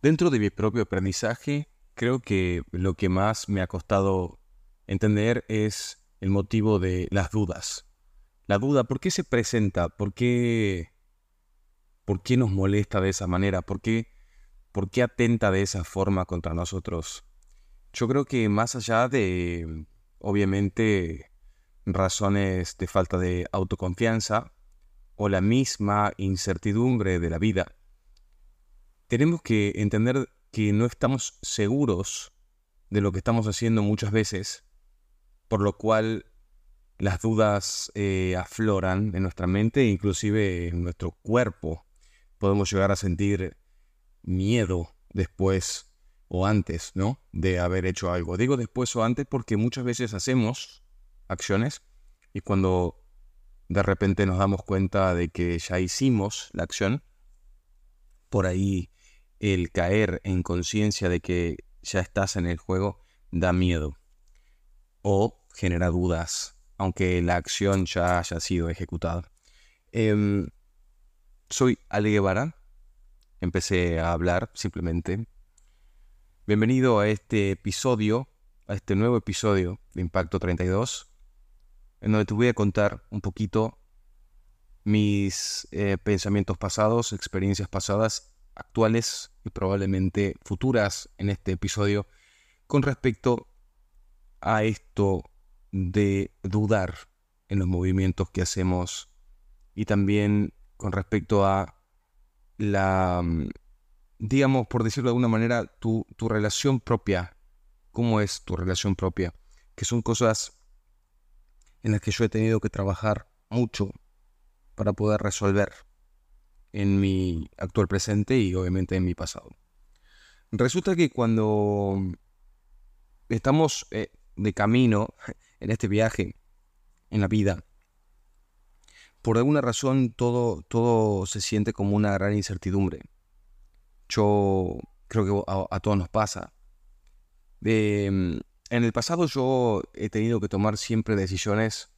Dentro de mi propio aprendizaje, creo que lo que más me ha costado entender es el motivo de las dudas. La duda, ¿por qué se presenta? ¿Por qué, por qué nos molesta de esa manera? ¿Por qué, ¿Por qué atenta de esa forma contra nosotros? Yo creo que más allá de, obviamente, razones de falta de autoconfianza o la misma incertidumbre de la vida, tenemos que entender que no estamos seguros de lo que estamos haciendo muchas veces, por lo cual las dudas eh, afloran en nuestra mente inclusive en nuestro cuerpo. Podemos llegar a sentir miedo después o antes, ¿no? De haber hecho algo. Digo después o antes porque muchas veces hacemos acciones y cuando de repente nos damos cuenta de que ya hicimos la acción, por ahí el caer en conciencia de que ya estás en el juego da miedo o genera dudas, aunque la acción ya haya sido ejecutada. Em, soy Ale Guevara, empecé a hablar simplemente. Bienvenido a este episodio, a este nuevo episodio de Impacto 32, en donde te voy a contar un poquito mis eh, pensamientos pasados, experiencias pasadas actuales y probablemente futuras en este episodio con respecto a esto de dudar en los movimientos que hacemos y también con respecto a la, mm, digamos, por decirlo de alguna manera, tu, tu relación propia. ¿Cómo es tu relación propia? Que son cosas en las que yo he tenido que trabajar mucho para poder resolver en mi actual presente y obviamente en mi pasado. Resulta que cuando estamos eh, de camino en este viaje, en la vida, por alguna razón todo, todo se siente como una gran incertidumbre. Yo creo que a, todos nos pasa. en el pasado yo he tenido que tomar siempre decisiones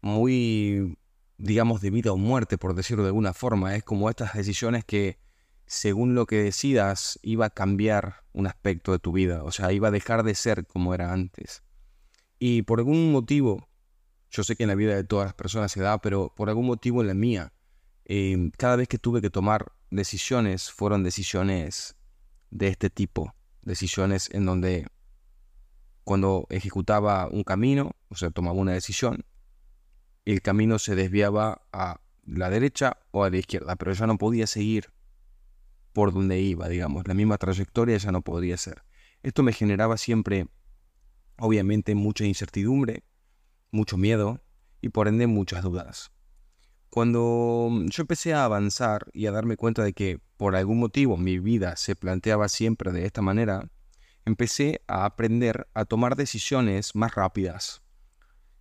muy digamos, de vida o muerte, por decirlo de alguna forma. Es como estas decisiones que, según lo que decidas, iba a cambiar un aspecto de tu vida. O sea, iba a dejar de ser como era antes. Y por algún motivo, yo sé que en la vida de todas las personas se da, pero por algún motivo en la mía, em, cada vez que tuve que tomar decisiones, fueron decisiones de este tipo. Decisiones en donde cuando ejecutaba un camino, o sea, tomaba una decisión, el camino se desviaba a la derecha o a la izquierda, pero ya no podía seguir por donde iba, digamos, la misma trayectoria ya no podía ser. Esto me generaba siempre, obviamente, mucha incertidumbre, mucho miedo y por ende muchas dudas. Cuando yo empecé a avanzar y a darme cuenta de que por algún motivo mi vida se planteaba siempre de esta manera, empecé a aprender a tomar decisiones más rápidas,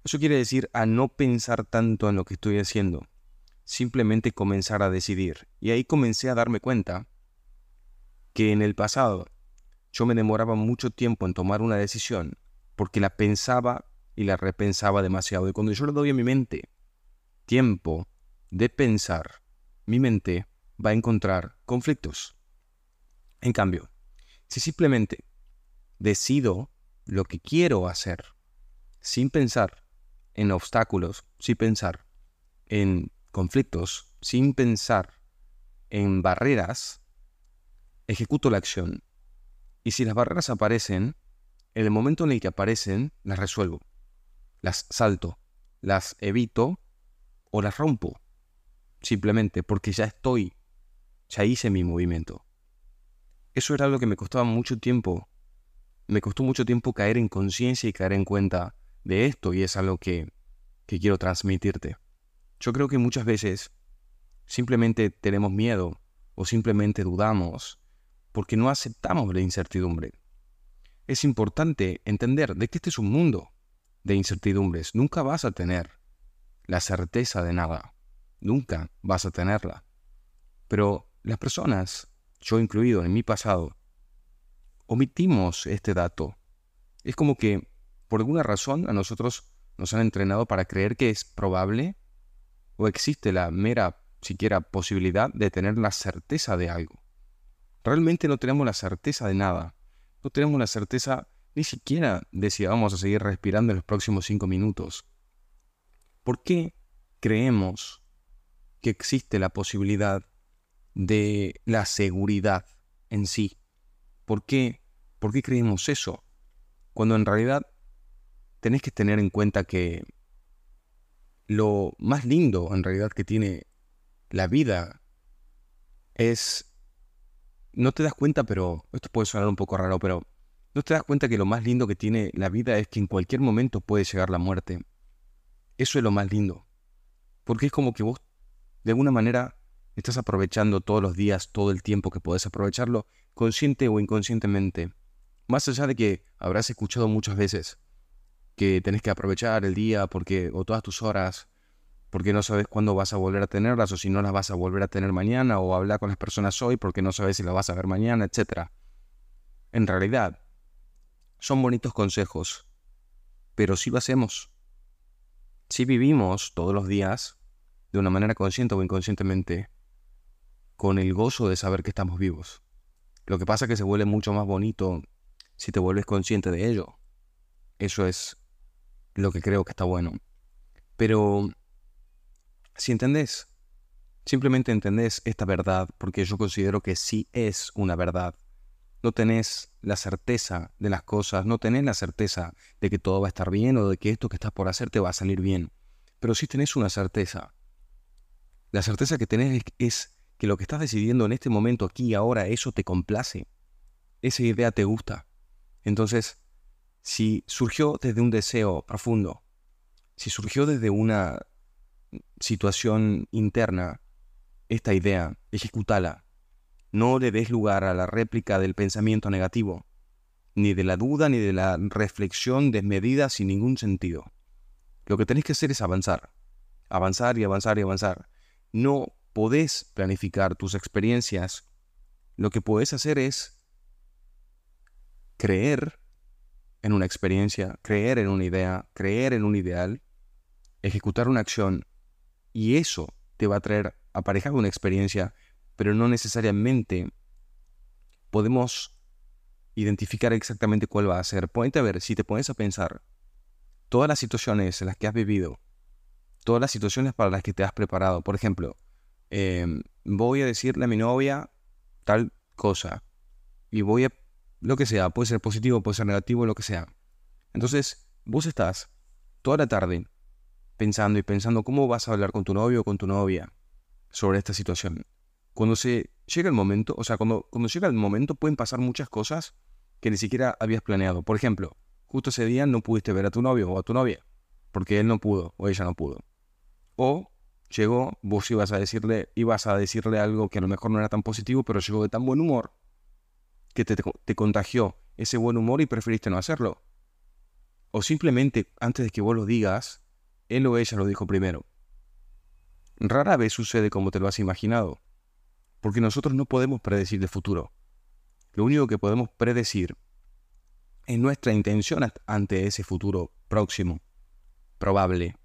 eso quiere decir a no pensar tanto en lo que estoy haciendo, simplemente comenzar a decidir. Y ahí comencé a darme cuenta que en el pasado yo me demoraba mucho tiempo en tomar una decisión porque la pensaba y la repensaba demasiado. Y cuando yo le doy a mi mente tiempo de pensar, mi mente va a encontrar conflictos. En cambio, si simplemente decido lo que quiero hacer sin pensar en obstáculos sin pensar en conflictos, sin pensar en barreras, ejecuto la acción. Y si las barreras aparecen, en el momento en el que aparecen, las resuelvo. Las salto, las evito o las rompo. Simplemente porque ya estoy, ya hice mi movimiento. Eso era lo que me costaba mucho tiempo. Me costó mucho tiempo caer en conciencia y caer en cuenta de esto y es algo que, que quiero transmitirte. Yo creo que muchas veces simplemente tenemos miedo o simplemente dudamos porque no aceptamos la incertidumbre. Es importante entender de que este es un mundo de incertidumbres. Nunca vas a tener la certeza de nada. Nunca vas a tenerla. Pero las personas, yo incluido en mi pasado, omitimos este dato. Es como que por alguna razón a nosotros nos han entrenado para creer que es probable o existe la mera siquiera posibilidad de tener la certeza de algo. realmente no tenemos la certeza de nada. No tenemos la certeza ni siquiera de si vamos a seguir respirando en los próximos cinco minutos. ¿Por qué creemos que existe la posibilidad de la seguridad en sí? ¿Por qué, ¿Por qué creemos eso? Cuando en realidad tenés que tener en cuenta que lo más lindo en realidad que tiene la vida es... No te das cuenta, pero esto puede sonar un poco raro, pero no te das cuenta que lo más lindo que tiene la vida es que en cualquier momento puede llegar la muerte. Eso es lo más lindo. Porque es como que vos, de alguna manera, estás aprovechando todos los días, todo el tiempo que podés aprovecharlo, consciente o inconscientemente. Más allá de que habrás escuchado muchas veces que tenés que aprovechar el día porque, o todas tus horas, porque no sabes cuándo vas a volver a tenerlas o si no las vas a volver a tener mañana o hablar con las personas hoy porque no sabes si las vas a ver mañana, etc. En realidad, son bonitos consejos, pero si lo hacemos. Si vivimos todos los días, de una manera consciente o inconscientemente, con el gozo de saber que estamos vivos. Lo que pasa es que se vuelve mucho más bonito si te vuelves consciente de ello. Eso es lo que creo que está bueno. Pero si entendés, simplemente entendés esta verdad, porque yo considero que sí es una verdad, no tenés la certeza de las cosas, no tenés la certeza de que todo va a estar bien o de que esto que estás por hacer te va a salir bien. Pero sí tenés una certeza. La certeza que tenés es, que lo que estás decidiendo en este momento, aquí y ahora, eso te complace. Esa idea te gusta. Entonces, si surgió desde un deseo profundo, si surgió desde una situación interna, esta idea, ejecutala, no le des lugar a la réplica del pensamiento negativo, ni de la duda ni de la reflexión desmedida sin ningún sentido. Lo que tenés que hacer es avanzar, avanzar y avanzar y avanzar. No podés planificar tus experiencias. Lo que podés hacer es creer en una experiencia, creer en una idea, creer en un ideal, ejecutar una acción, y eso te va a traer aparejado una experiencia pero no necesariamente podemos identificar exactamente cuál va a ser. Ponte a ver, si te pones a pensar, todas las situaciones en las que has vivido, todas las situaciones para las que te has preparado, por ejemplo, em, voy a decirle a mi novia tal cosa y voy a, lo que sea, puede ser positivo, puede ser negativo, lo que sea. Entonces, vos estás toda la tarde pensando y pensando cómo vas a hablar con tu novio o con tu novia sobre esta situación cuando se llega el momento, o sea, cuando, cuando llega el momento pueden pasar muchas cosas que ni siquiera habías planeado. Por ejemplo, justo ese día no pudiste ver a tu novio o a tu novia, porque él no pudo o ella no pudo. O llegó, vos ibas a decirle, ibas a decirle algo que a lo mejor no era tan positivo, pero llegó de tan buen humor que te, te contagió ese buen humor y preferiste no hacerlo. O simplemente antes de que vos lo digas, él o ella lo dijo primero. Rara vez sucede como te lo has imaginado porque nosotros no podemos predecir el futuro. Lo único que podemos predecir es nuestra intención ante ese futuro próximo, probable.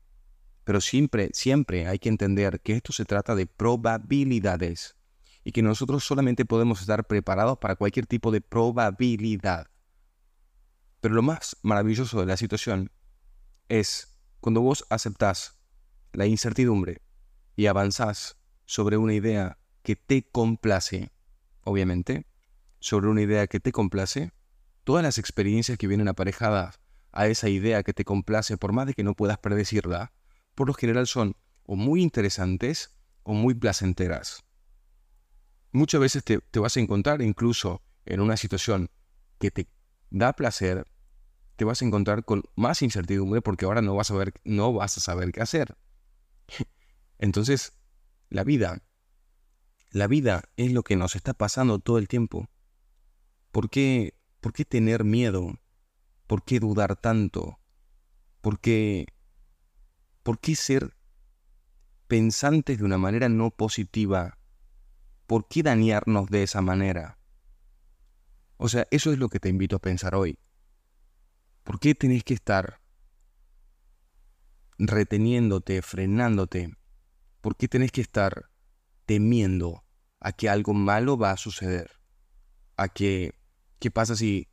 Pero siempre, siempre hay que entender que esto se trata de probabilidades y que nosotros solamente podemos estar preparados para cualquier tipo de probabilidad. Pero lo más maravilloso de la situación es cuando vos aceptás la incertidumbre y avanzás sobre una idea que te complace, obviamente, sobre una idea que te complace, todas las experiencias que vienen aparejadas a esa idea que te complace, por más de que no puedas predecirla, por lo general son o muy interesantes o muy placenteras. Muchas veces te, vas a encontrar incluso en una situación que te da placer, te vas a encontrar con más incertidumbre porque ahora no vas a, ver, no vas a saber qué hacer. Entonces, la vida la vida es lo que nos está pasando todo el tiempo. ¿Por qué, por qué tener miedo? ¿Por qué dudar tanto? ¿Por qué, ¿Por qué ser pensantes de una manera no positiva? ¿Por qué dañarnos de esa manera? O sea, eso es lo que te invito a pensar hoy. ¿Por qué tenés que estar reteniéndote, frenándote? ¿Por qué tenés que estar temiendo a que algo malo va a suceder. a que, ¿qué pasa si,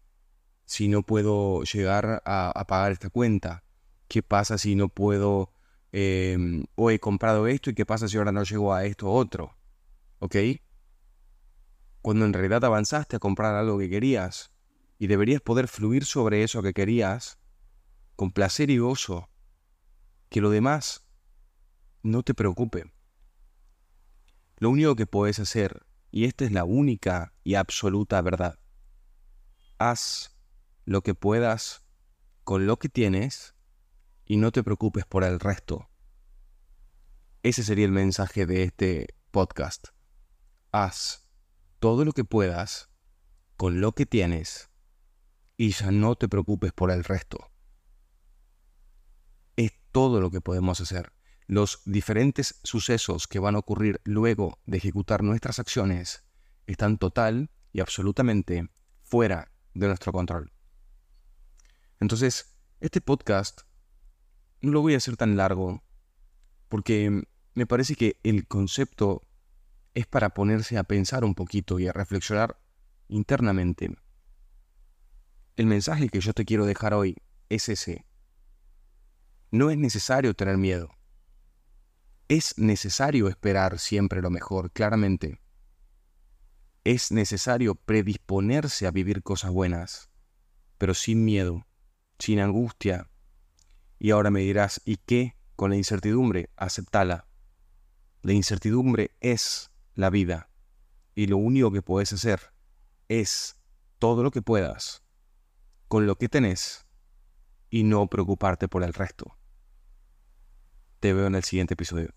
si no puedo llegar a, pagar esta cuenta? ¿Qué pasa si no puedo, em, o he comprado esto y qué pasa si ahora no llego a esto otro? ¿Ok? Cuando en realidad avanzaste a comprar algo que querías y deberías poder fluir sobre eso que querías con placer y gozo, que lo demás no te preocupe. Lo único que puedes hacer, y esta es la única y absoluta verdad, haz lo que puedas con lo que tienes y no te preocupes por el resto. Ese sería el mensaje de este podcast. Haz todo lo que puedas con lo que tienes y ya no te preocupes por el resto. Es todo lo que podemos hacer los diferentes sucesos que van a ocurrir luego de ejecutar nuestras acciones están total y absolutamente fuera de nuestro control. Entonces, este podcast no lo voy a hacer tan largo porque me parece que el concepto es para ponerse a pensar un poquito y a reflexionar internamente. El mensaje que yo te quiero dejar hoy es ese. No es necesario tener miedo. Es necesario esperar siempre lo mejor, claramente. Es necesario predisponerse a vivir cosas buenas, pero sin miedo, sin angustia. Y ahora me dirás, ¿y qué con la incertidumbre? Aceptala. La incertidumbre es la vida, y lo único que puedes hacer es todo lo que puedas, con lo que tenés, y no preocuparte por el resto. Te veo en el siguiente episodio.